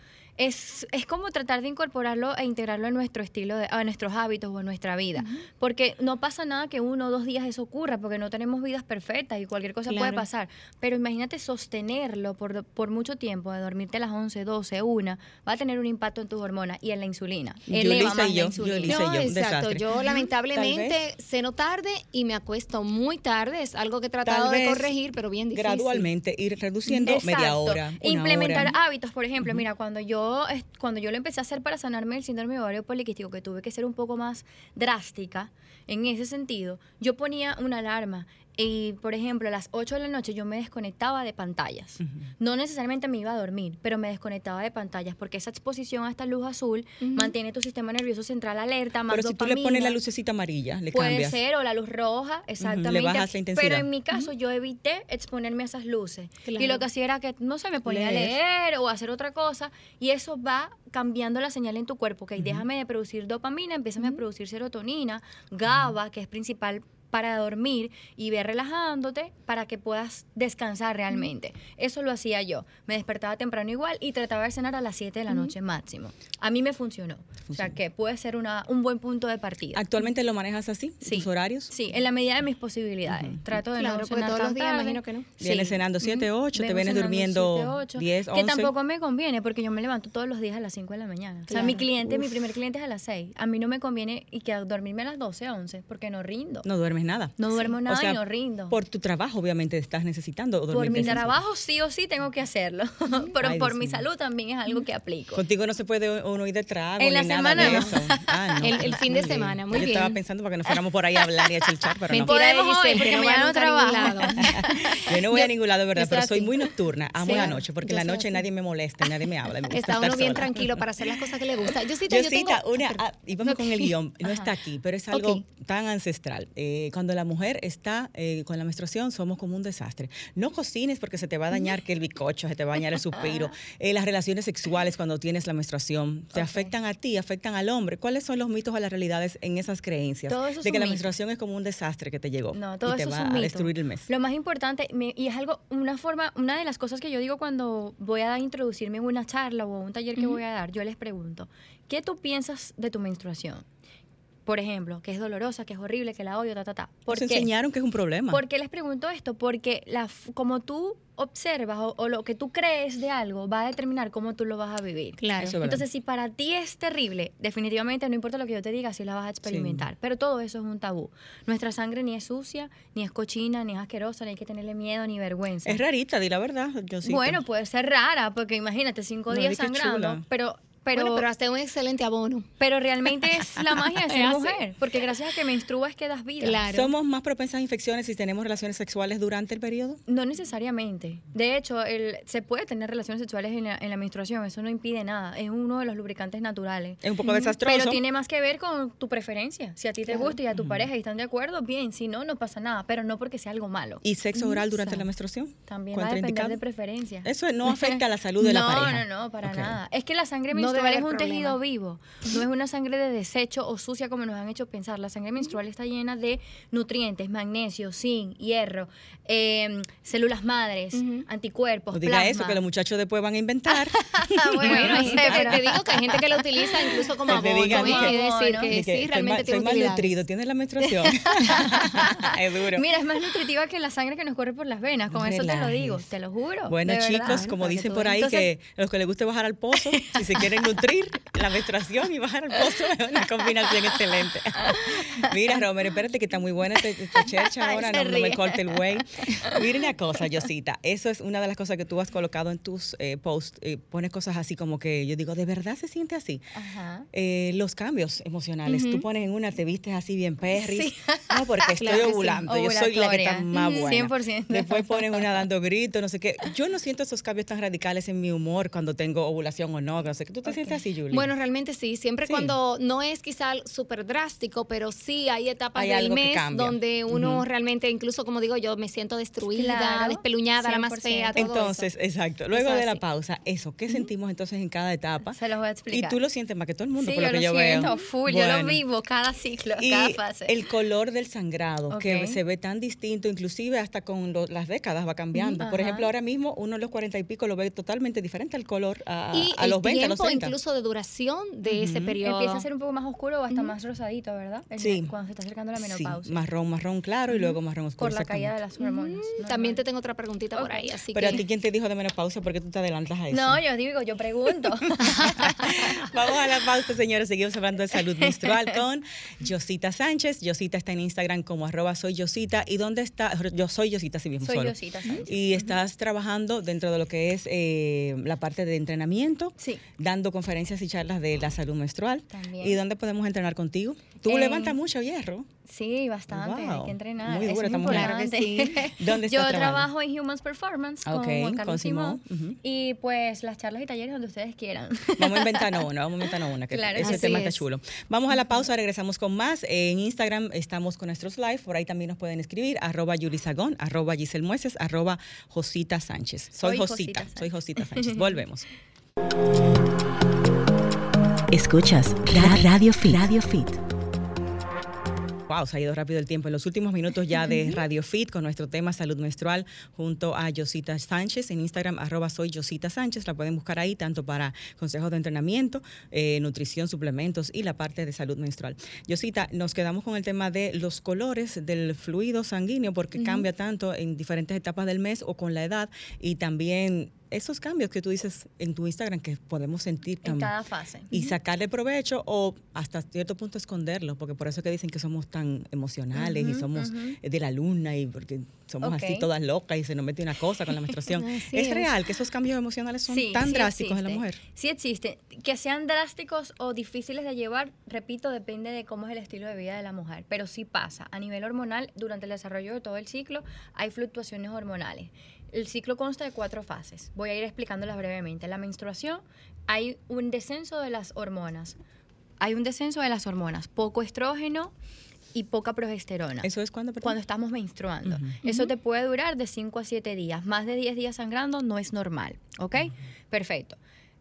es, es como tratar de incorporarlo e integrarlo a nuestro estilo, de- a nuestros hábitos o a nuestra vida. Porque no pasa nada que uno o dos días eso ocurra, porque no tenemos vidas perfectas y cualquier cosa puede Claro. pasar. Pero imagínate sostenerlo por, por mucho tiempo, de dormirte a las 11, 12, 1, va a tener un impacto en tus hormonas y en la insulina. Eleva más y la yo, insulina. Yulisa No, yo, exacto. desastre. Yo lamentablemente ceno tarde y me acuesto muy tarde. Es algo que he tratado Tal de corregir, pero bien difícil. Gradualmente ir reduciendo media Exacto. hora. una Implementar hora. hábitos, por ejemplo, mira, cuando yo cuando yo lo empecé a hacer para sanarme el síndrome de ovario poliquístico, que tuve que ser un poco más drástica en ese sentido, yo ponía una alarma y, por ejemplo, a las 8 de la noche yo me desconectaba de pantallas. No necesariamente me iba a dormir, pero me desconectaba de pantallas porque esa exposición a esta luz azul mantiene tu sistema nervioso central alerta, más Pero si tú le pones dopamina. la lucecita amarilla, le Puede cambias. ser, o la luz roja, exactamente. bajas la intensidad. Pero en mi caso, yo evité exponerme a esas luces. Y lo que hacía era que, no sé, me ponía a Leer. leer o a hacer otra cosa. Y eso va cambiando la señal en tu cuerpo. Que déjame de producir dopamina, empieza a producir serotonina, GABA, que es principal para dormir y ver relajándote para que puedas descansar realmente. Eso lo hacía yo. Me despertaba temprano igual y trataba de cenar a las 7 de la noche máximo. A mí me funcionó. O sea que puede ser una, un buen punto de partida. ¿Actualmente lo manejas así? Sí. ¿Tus horarios? Sí, en la medida de mis posibilidades. Trato de Claro, no cenar todos los días tarde. imagino que no. Vienes cenando 7, 8, te vienes durmiendo 7, 8, 10, 11. Que tampoco me conviene porque yo me levanto todos los días a las 5 de la mañana. O sea, Claro. mi cliente, mi primer cliente es a las 6. A mí no me conviene y que a dormirme a las 12, 11 porque no rindo. No duermes nada. No duermo nada O sea, y no rindo. Por tu trabajo, obviamente, estás necesitando dormir. Por mi trabajo sí o sí tengo que hacerlo. [laughs] Pero Ay, por Dios mi mío. salud también es algo que aplico. Contigo no se puede uno ir de trago En la ni nada semana de no. eso. Ah, no. [laughs] El- el fin de Muy bien. semana, muy Yo bien. estaba pensando para que nos fuéramos por ahí a hablar y a chelchar, pero [laughs] no. Podemos de hoy, porque que no mañana no nunca a ningún trabajo. lado. Yo no voy a ningún lado, ¿verdad? yo Pero soy muy nocturna. Amo la noche, porque yo la noche nadie me molesta, nadie me habla. Está uno bien tranquilo para hacer las cosas que le gusta. Yo sí, yo una, Ah, ah, y vamos con el guion, no está aquí, pero es algo tan ancestral. Eh, cuando la mujer está eh, con la menstruación, somos como un desastre. No cocines porque se te va a dañar que el bicocho, se te va a dañar el suspiro. [laughs] Eh, las relaciones sexuales cuando tienes la menstruación, te afectan a ti, afectan al hombre. ¿Cuáles son los mitos o las realidades en esas creencias? Todo eso de que la mito. menstruación es como un desastre que te llegó No, todo y te eso va es un a mito. destruir el mes. Lo más importante, y es algo, una forma, una de las cosas que yo digo cuando voy a introducirme en una charla o un taller que voy a dar, yo les pregunto, ¿qué tú piensas de tu menstruación? Por ejemplo, que es dolorosa, que es horrible, que la odio, ta, ta, ta. ¿Por Nos qué? enseñaron que es un problema. ¿Por qué les pregunto esto? Porque la, como tú observas o, o lo que tú crees de algo va a determinar cómo tú lo vas a vivir. Claro. Es. Entonces, si para ti es terrible, definitivamente no importa lo que yo te diga, si la vas a experimentar. Pero todo eso es un tabú. Nuestra sangre ni es sucia, ni es cochina, ni es asquerosa, ni hay que tenerle miedo ni vergüenza. es rarita, di la verdad. Yosita. bueno, puede ser rara, porque imagínate, cinco No, días sangrando, pero... Pero, Bueno, pero hasta un excelente abono. pero realmente es la magia de [laughs] ser mujer, porque gracias a que menstruas que das vida. Claro. ¿Somos más propensas a infecciones si tenemos relaciones sexuales durante el periodo? No necesariamente. De hecho, el, se puede tener relaciones sexuales en la, en la menstruación, eso no impide nada. Es uno de los lubricantes naturales. Es un poco desastroso. Pero tiene más que ver con tu preferencia. Si a ti te gusta y a tu pareja y están de acuerdo, bien. Si no, no pasa nada. Pero no porque sea algo malo. ¿Y sexo oral durante Exacto. la menstruación? También va a depender de preferencia. Eso no afecta a la salud de la [laughs] no, pareja. No, no, para Ok. nada. Es que la sangre No debe menstrual es haber un problema. tejido vivo. No es una sangre de desecho o sucia como nos han hecho pensar. La sangre menstrual está llena de nutrientes, magnesio, zinc, hierro, eh, células madres, anticuerpos, No diga plasma. eso, que los muchachos después van a inventar. [laughs] [laughs] bueno, no sé, pero- te digo que hay gente que lo utiliza incluso como abono. Es decir, que que sí, soy realmente mal- tiene soy utilidades. malnutrido, tienes la menstruación. [laughs] es duro. Mira, es más nutritiva que la sangre que nos corre por las venas. Con eso te lo digo, te lo juro. Bueno, verdad. chicos, como dicen por ahí, Entonces- que los que les guste bajar al pozo, si se quieren nutrir, la menstruación y bajar al pozo es una combinación excelente. [laughs] Mira, Romer, espérate que está muy buena esta, esta [laughs] chercha ahora, no, no me corte el güey. [laughs] Mira una cosa, Yosita, eso es una de las cosas que tú has colocado en tus eh, posts, eh, pones cosas así como que yo digo, ¿de verdad se siente así? Ajá. Eh, los cambios emocionales. Tú pones en una, te vistes así bien perris. Sí. No, porque estoy Claro que sí. ovulando. Yo soy la que está más buena. 100%. Después pones una dando gritos, no sé qué. Yo no siento esos cambios tan radicales en mi humor cuando tengo ovulación o no. No sé qué. ¿Tú te se siente así, Julie? Bueno, realmente sí. Siempre Sí. cuando no es quizá súper drástico, pero sí hay etapas Hay del mes donde uno realmente, incluso como digo yo, me siento destruida, Claro, despeluñada, la más 100%. fea, todo Entonces, eso. exacto. Luego Eso de la pausa, eso, ¿qué sentimos entonces en cada etapa? Se los voy a Y explicar. tú lo sientes más que todo el mundo, Sí, por lo yo que lo yo siento veo. full, yo lo vivo cada ciclo, Y cada fase. el color del sangrado, que se ve tan distinto, inclusive hasta con lo- las décadas va cambiando. Por ejemplo, ahora mismo uno en los cuarenta y pico lo ve totalmente diferente al color a, y a los 20, a los tiempo 30. Incluso de duración de ese periodo. Empieza a ser un poco más oscuro o hasta más rosadito, ¿verdad? El- Sí. Cuando se está acercando la Sí, menopausia. marrón, marrón claro y luego marrón oscuro. por la caída de las hormonas. También te tengo otra preguntita por ahí, así Pero que... a ti, ¿quién te dijo de menopausia? ¿Por qué tú te adelantas a eso? No, yo digo, yo pregunto. [laughs] [laughs] Vamos a la pausa, señores. Seguimos hablando de salud menstrual con Yosita Sánchez. Yosita está en Instagram como arroba soy Yosita. ¿Y dónde está? Yo soy Yosita, sí mismo. Soy solo. Yosita Sánchez. Y estás trabajando dentro de lo que es eh, la parte de entrenamiento, Sí. dando conferencias y charlas de la salud menstrual. También. ¿Y dónde podemos entrenar contigo? Tú levantas mucho hierro. Sí, bastante, hay Wow. que entrenar. Muy dura es importante. Claro que sí. [laughs] ¿Dónde Yo trabajando? trabajo en Humans Performance con Juan con Simón. Y pues las charlas y talleres donde ustedes quieran. Vamos a inventarnos [laughs] una, vamos a inventarnos una, que Claro, ese tema está es. chulo. Vamos a la pausa, regresamos con más. En Instagram estamos con nuestros live, por ahí también nos pueden escribir, arroba Yuri Sagón, arroba Giselle Mueces, arroba Josita Sánchez. Soy, Soy Josita, Josita soy Josita Sánchez. Volvemos. [laughs] Escuchas Ra- Radio Fit. Radio Fit. Wow, se ha ido rápido el tiempo. En los últimos minutos ya de Radio Fit con nuestro tema salud menstrual junto a Yosita Sánchez en Instagram, arroba soy Yosita Sánchez. La pueden buscar ahí tanto para consejos de entrenamiento, eh, nutrición, suplementos y la parte de salud menstrual. Yosita, nos quedamos con el tema de los colores del fluido sanguíneo porque cambia tanto en diferentes etapas del mes o con la edad y también esos cambios que tú dices en tu Instagram que podemos sentir en tam- cada fase. y sacarle provecho o hasta cierto punto esconderlo, porque por eso que dicen que somos tan emocionales y somos de la luna y porque somos así todas locas y se nos mete una cosa con la menstruación. [laughs] ¿Es, es. real que esos cambios emocionales son Sí, tan sí drásticos en la existe. mujer? Sí existe. Que sean drásticos o difíciles de llevar, repito, depende de cómo es el estilo de vida de la mujer. Pero sí pasa. A nivel hormonal, durante el desarrollo de todo el ciclo, hay fluctuaciones hormonales. El ciclo consta de cuatro fases. Voy a ir explicándolas brevemente. La menstruación, hay un descenso de las hormonas. Hay un descenso de las hormonas. Poco estrógeno y poca progesterona ¿Eso es cuando? perdón? cuando estamos menstruando. Eso te puede durar de 5 a 7 días. Más de 10 días sangrando no es normal, ¿ok? Perfecto.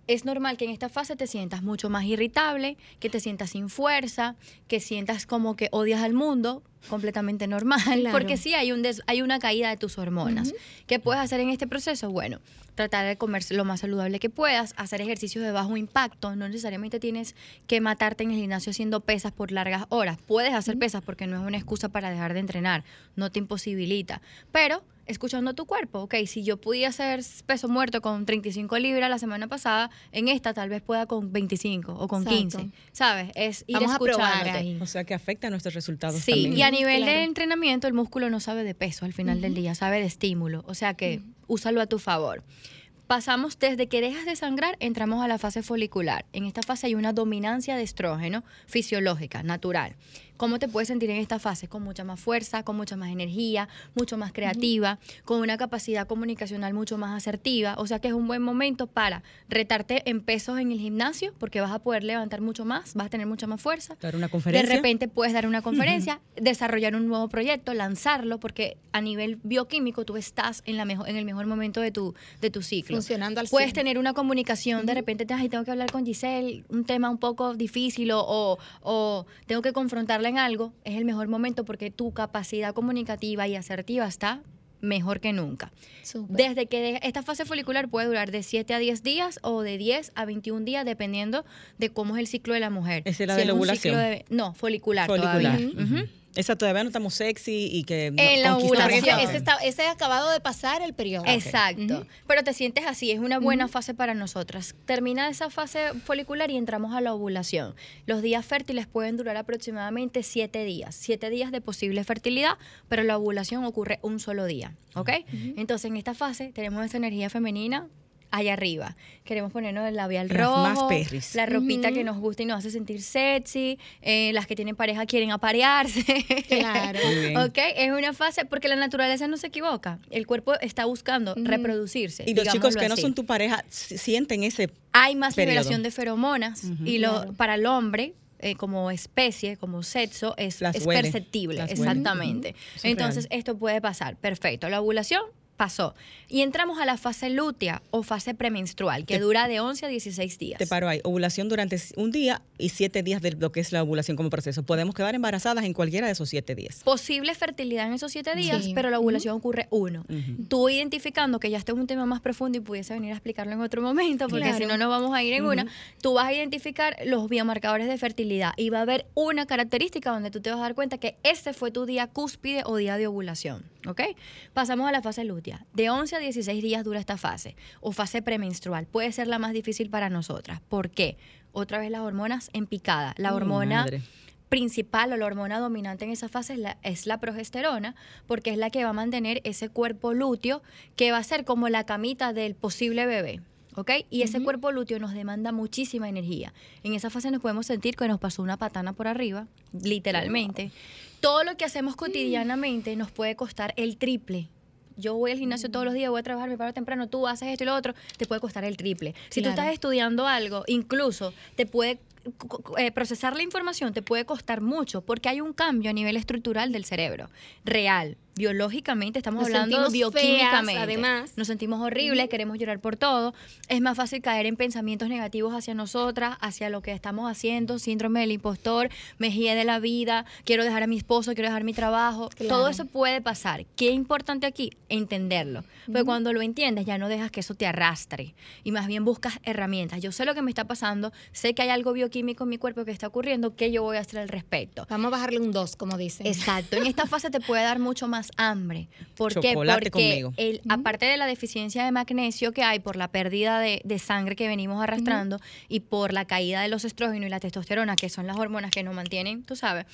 Es normal que en esta fase te sientas mucho más irritable, que te sientas sin fuerza, que sientas como que odias al mundo, completamente normal, Claro. porque sí hay, un des- hay una caída de tus hormonas. ¿Qué puedes hacer en este proceso? Bueno, tratar de comer lo más saludable que puedas, hacer ejercicios de bajo impacto, no necesariamente tienes que matarte en el gimnasio haciendo pesas por largas horas. Puedes hacer pesas porque no es una excusa para dejar de entrenar, no te imposibilita, pero escuchando tu cuerpo, ok, si yo pude hacer peso muerto con 35 libras la semana pasada, en esta tal vez pueda con 25 o con Exacto. 15, ¿sabes? Es ir Vamos a probar escuchándote. ahí. O sea que afecta a nuestros resultados Sí, también. y a nivel claro. de entrenamiento, el músculo no sabe de peso al final del día, sabe de estímulo. O sea que úsalo a tu favor. Pasamos desde que dejas de sangrar, entramos a la fase folicular. En esta fase hay una dominancia de estrógeno fisiológica, natural. ¿Cómo te puedes sentir en esta fase? Con mucha más fuerza, con mucha más energía, mucho más creativa, con una capacidad comunicacional mucho más asertiva. O sea que es un buen momento para retarte en pesos en el gimnasio, porque vas a poder levantar mucho más, vas a tener mucha más fuerza. Dar una De conferencia. repente puedes dar una conferencia, desarrollar un nuevo proyecto, lanzarlo, porque a nivel bioquímico tú estás en, la mejor, en el mejor momento de tu, de tu ciclo. Funcionando al Puedes 100. tener una comunicación, de repente te, "Ay, tengo que hablar con Giselle, un tema un poco difícil o, o- o tengo que confrontarla en algo, es el mejor momento porque tu capacidad comunicativa y asertiva está mejor que nunca. Desde que de- esta fase folicular puede durar de 7 a 10 días o de 10 a 21 días, dependiendo de cómo es el ciclo de la mujer. Esa es la Si de la ovulación. de- no, folicular. Folicular. todavía. Esa todavía no estamos sexy y que no- En la ovulación. ese, está, ese ha acabado de pasar el periodo. Exacto. Pero te sientes así, es una buena fase para nosotras. Termina esa fase folicular y entramos a la ovulación. Los días fértiles pueden durar aproximadamente siete días. Siete días de posible fertilidad, pero la ovulación ocurre un solo día. ¿Ok? Entonces, en esta fase tenemos esa energía femenina allá arriba. Queremos ponernos el labial Las rojo, más perris. la ropita que nos gusta y nos hace sentir sexy, eh, las que tienen pareja quieren aparearse. Claro. [laughs] Ok, es una fase, porque la naturaleza no se equivoca. El cuerpo está buscando reproducirse. Y los chicos que no son tu pareja si- sienten ese Hay más periodo. liberación de feromonas y lo, Claro. para el hombre, eh, como especie, como sexo, es, es perceptible. las exactamente. Entonces, real. esto puede pasar. Perfecto. La ovulación pasó. Y entramos a la fase lútea o fase premenstrual, que Te- dura de 11 a 16 días. Te paro ahí. Ovulación durante un día y siete días de lo que es la ovulación como proceso. Podemos quedar embarazadas en cualquiera de esos siete días. Posible fertilidad en esos siete días, Sí. pero la ovulación ocurre uno. Tú identificando que ya este es un tema más profundo y pudiese venir a explicarlo en otro momento, porque Claro. si no nos vamos a ir en una, tú vas a identificar los biomarcadores de fertilidad y va a haber una característica donde tú te vas a dar cuenta que este fue tu día cúspide o día de ovulación. ¿Ok? Pasamos a la fase lútea. De 11 a 16 días dura esta fase, o fase premenstrual. Puede ser la más difícil para nosotras. ¿Por qué? Otra vez las hormonas en picada. La hormona madre. principal o la hormona dominante en esa fase es la, es la progesterona, porque es la que va a mantener ese cuerpo lúteo que va a ser como la camita del posible bebé. ¿Ok? Y ese cuerpo lúteo nos demanda muchísima energía. En esa fase nos podemos sentir que nos pasó una patana por arriba, literalmente. Todo lo que hacemos cotidianamente nos puede costar el triple. Yo voy al gimnasio todos los días, voy a trabajar, me paro temprano, tú haces esto y lo otro, te puede costar el triple. Si tú Claro. estás estudiando algo, incluso te puede eh, procesar la información te puede costar mucho porque hay un cambio a nivel estructural del cerebro real biológicamente estamos Nos hablando bioquímicamente feas, además. nos sentimos horribles queremos llorar por todo. Es más fácil caer en pensamientos negativos hacia nosotras hacia lo que estamos haciendo síndrome del impostor mejía de la vida quiero dejar a mi esposo quiero dejar mi trabajo. Claro. todo eso puede pasar. Qué es importante aquí entenderlo porque cuando lo entiendes ya no dejas que eso te arrastre y más bien buscas herramientas. Yo sé lo que me está pasando sé que hay algo bioquímico en mi cuerpo que está ocurriendo qué yo voy a hacer al respecto Vamos a bajarle un 2, como dicen. Exacto, en esta [laughs] fase te puede dar mucho más hambre. ¿Por qué? Porque conmigo. el- aparte de la deficiencia de magnesio que hay por la pérdida de, de sangre que venimos arrastrando y por la caída de los estrógenos y la testosterona, que son las hormonas que nos mantienen, tú sabes,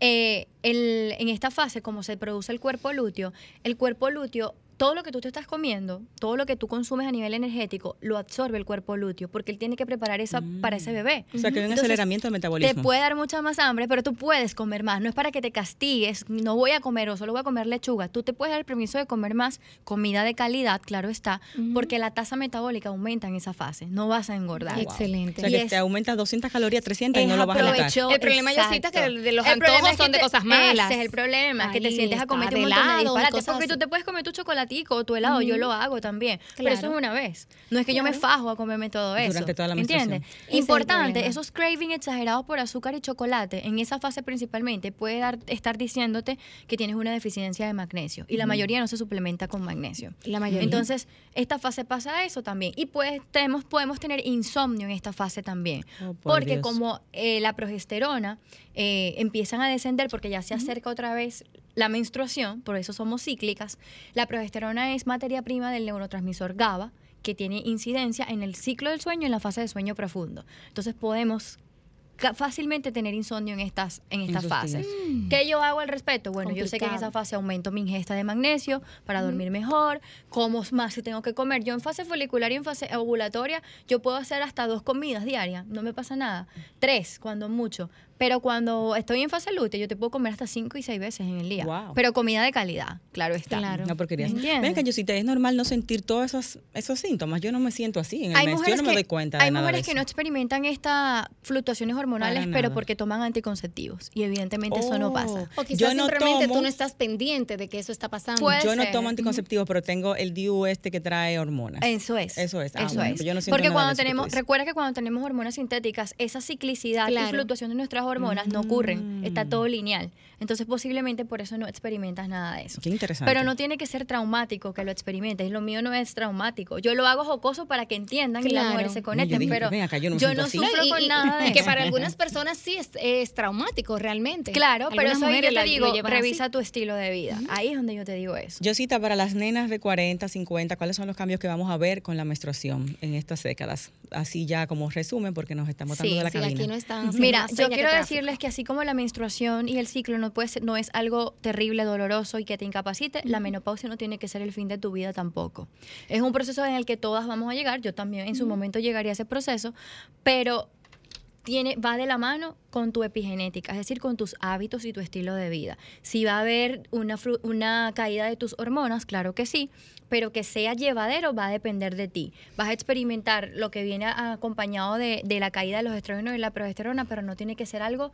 eh, el- en esta fase, como se produce el cuerpo lúteo, el cuerpo lúteo, todo lo que tú te estás comiendo, todo lo que tú consumes a nivel energético, lo absorbe el cuerpo lúteo, porque él tiene que preparar esa para ese bebé. O sea, que hay un Entonces, aceleramiento del metabolismo. te puede dar mucha más hambre, pero tú puedes comer más. No es para que te castigues, no voy a comer o solo voy a comer lechuga. Tú te puedes dar el permiso de comer más comida de calidad, claro está, porque la tasa metabólica aumenta en esa fase. No vas a engordar. O Excelente. sea, Y que es- te aumenta 200 calorías, 300 y no lo vas a notar. El problema, Yosita, es que de los El antojos es que son de cosas malas. Ese es el problema, que te Ahí sientes a de un montón de disparates. cosas Porque tú te puedes comer tu chocolatico o tu helado, yo lo hago también. Pero eso es una vez. No es que yo me fajo a comerme todo eso. Durante toda la ¿Entiendes? es Importante, esos craving exagerados por azúcar y chocolate, en esa fase principalmente, puede dar, estar diciéndote que tienes una deficiencia de magnesio. Y la mayoría no se suplementa con magnesio. La mayoría. Entonces, esta fase pasa eso también. Y pues tenemos, podemos tener insomnio en esta fase también. Oh, por porque Dios. como eh, la progesterona eh, empiezan a descender porque ya se acerca otra vez la menstruación, por eso somos cíclicas, la progesterona es materia prima del neurotransmisor GABA que tiene incidencia en el ciclo del sueño y en la fase de sueño profundo. Entonces podemos fácilmente tener insomnio en estas en estas fases. días. ¿Qué yo hago al respecto? Bueno, yo sé que en esa fase aumento mi ingesta de magnesio para dormir mejor, como más si tengo que comer. Yo en fase folicular y en fase ovulatoria, yo puedo hacer hasta dos comidas diarias, no me pasa nada. Tres, cuando mucho. Pero cuando estoy en fase lútea, yo te puedo comer hasta cinco y seis veces en el día. Wow. Pero comida de calidad, claro está. Claro. No porquerías. ¿Entiendes? Ven que yo si te es normal no sentir todos esos, esos síntomas. Yo no me siento así en el Hay mes. Yo no me doy cuenta hay de nada de mujeres que no experimentan estas fluctuaciones hormonales, pero porque toman anticonceptivos. Y evidentemente eso no Oh. pasa. O quizás Yo no simplemente tomo- tú no estás pendiente de que eso está pasando. Puede Yo no ser. tomo anticonceptivos, pero tengo el DIU este que trae hormonas. Eso es. Eso es. Ah, Eso bueno, es. yo no siento Porque nada de cuando tenemos, recuerda que cuando tenemos hormonas sintéticas, esa ciclicidad y Claro. fluctuación de nuestras hormonas no ocurren. Mm. Está todo lineal. Entonces, posiblemente por eso no experimentas nada de eso. Qué interesante. Pero no tiene que ser traumático que lo experimentes. Lo mío no es traumático. Yo lo hago jocoso para que entiendan y las Claro. mujeres se No, yo conecten. dije, pero acá, yo no yo sufro y, con y- nada de y que para algunas [laughs] personas sí es, es traumático realmente. Claro, pero eso ahí yo mujeres te digo, así. revisa tu estilo de vida. Ahí es donde yo te digo eso. Yo cita para las nenas de 40, 50, ¿cuáles son los cambios que vamos a ver con la menstruación en estas décadas? Así ya como resumen, porque nos estamos dando Sí, de la Sí, cabina. aquí no están Mira, yo seña decirles que así como la menstruación y el ciclo no, puede ser- no es algo terrible, doloroso y que te incapacite, la menopausia no tiene que ser el fin de tu vida tampoco. Es un proceso en el que todas vamos a llegar, yo también en su momento llegaría a ese proceso, pero tiene, va de la mano con tu epigenética, es decir, con tus hábitos y tu estilo de vida. Si va a haber una, una caída de tus hormonas, claro que sí, pero que sea llevadero va a depender de ti. Vas a experimentar lo que viene acompañado de, de la caída de los estrógenos y la progesterona, pero no tiene que ser algo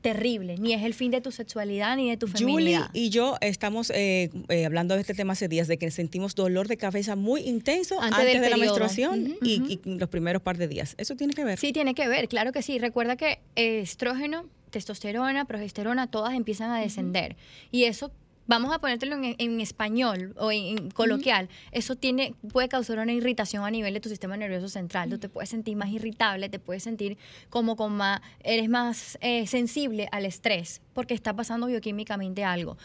terrible, ni es el fin de tu sexualidad ni de tu Julie feminidad. y yo estamos eh, eh, hablando de este tema hace días, de que sentimos dolor de cabeza muy intenso Antes de la menstruación y los primeros par de días. ¿Eso tiene que ver? Sí, tiene que ver, claro que sí. Recuerda que eh, estrógeno, testosterona, progesterona, todas empiezan a descender. Y eso, vamos a ponértelo en, en español o en, en coloquial, eso tiene, puede causar una irritación a nivel de tu sistema nervioso central. Tú te puedes sentir más irritable, te puedes sentir como con más, eres más eh, sensible al estrés porque está pasando bioquímicamente algo.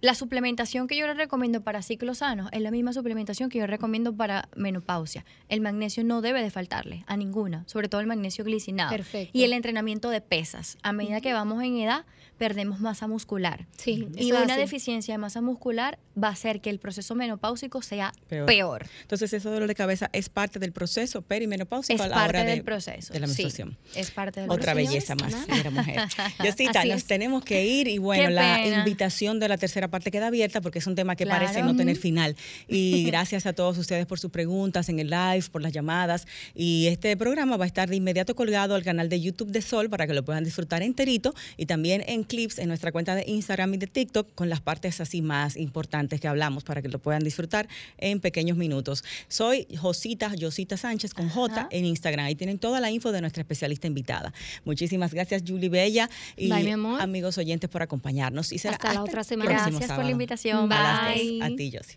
La suplementación que yo le recomiendo para ciclos sanos es la misma suplementación que yo recomiendo para menopausia. El magnesio no debe de faltarle a ninguna, sobre todo el magnesio glicinado. Perfecto. Y el entrenamiento de pesas. A medida que vamos en edad, perdemos masa muscular. Sí, Y una así. De masa muscular va a hacer que el proceso menopáusico sea Peor. peor. Entonces, ese dolor de cabeza es parte del proceso perimenopáusico Es a la parte hora de, del proceso. de la sí, menstruación. es parte del Otra proceso. belleza más la mujer. [laughs] Yosita, nos tenemos que ir y bueno, la invitación de la tercera parte queda abierta porque es un tema que Claro. parece no tener final. Y [laughs] gracias a todos ustedes por sus preguntas en el live, por las llamadas. Y este programa va a estar de inmediato colgado al canal de YouTube de Sol para que lo puedan disfrutar enterito y también en clips en nuestra cuenta de Instagram y de TikTok con las partes así más importantes que hablamos para que lo puedan disfrutar en pequeños minutos. Soy Josita, Josita Sánchez con J Ajá. en Instagram. Ahí tienen toda la info de nuestra especialista invitada. Muchísimas gracias, Julie Bella. Y Bye, mi amor. amigos oyentes por acompañarnos. Y será Hasta la otra semana. Gracias por sábado. la invitación. A las Bye. A ti, Josie.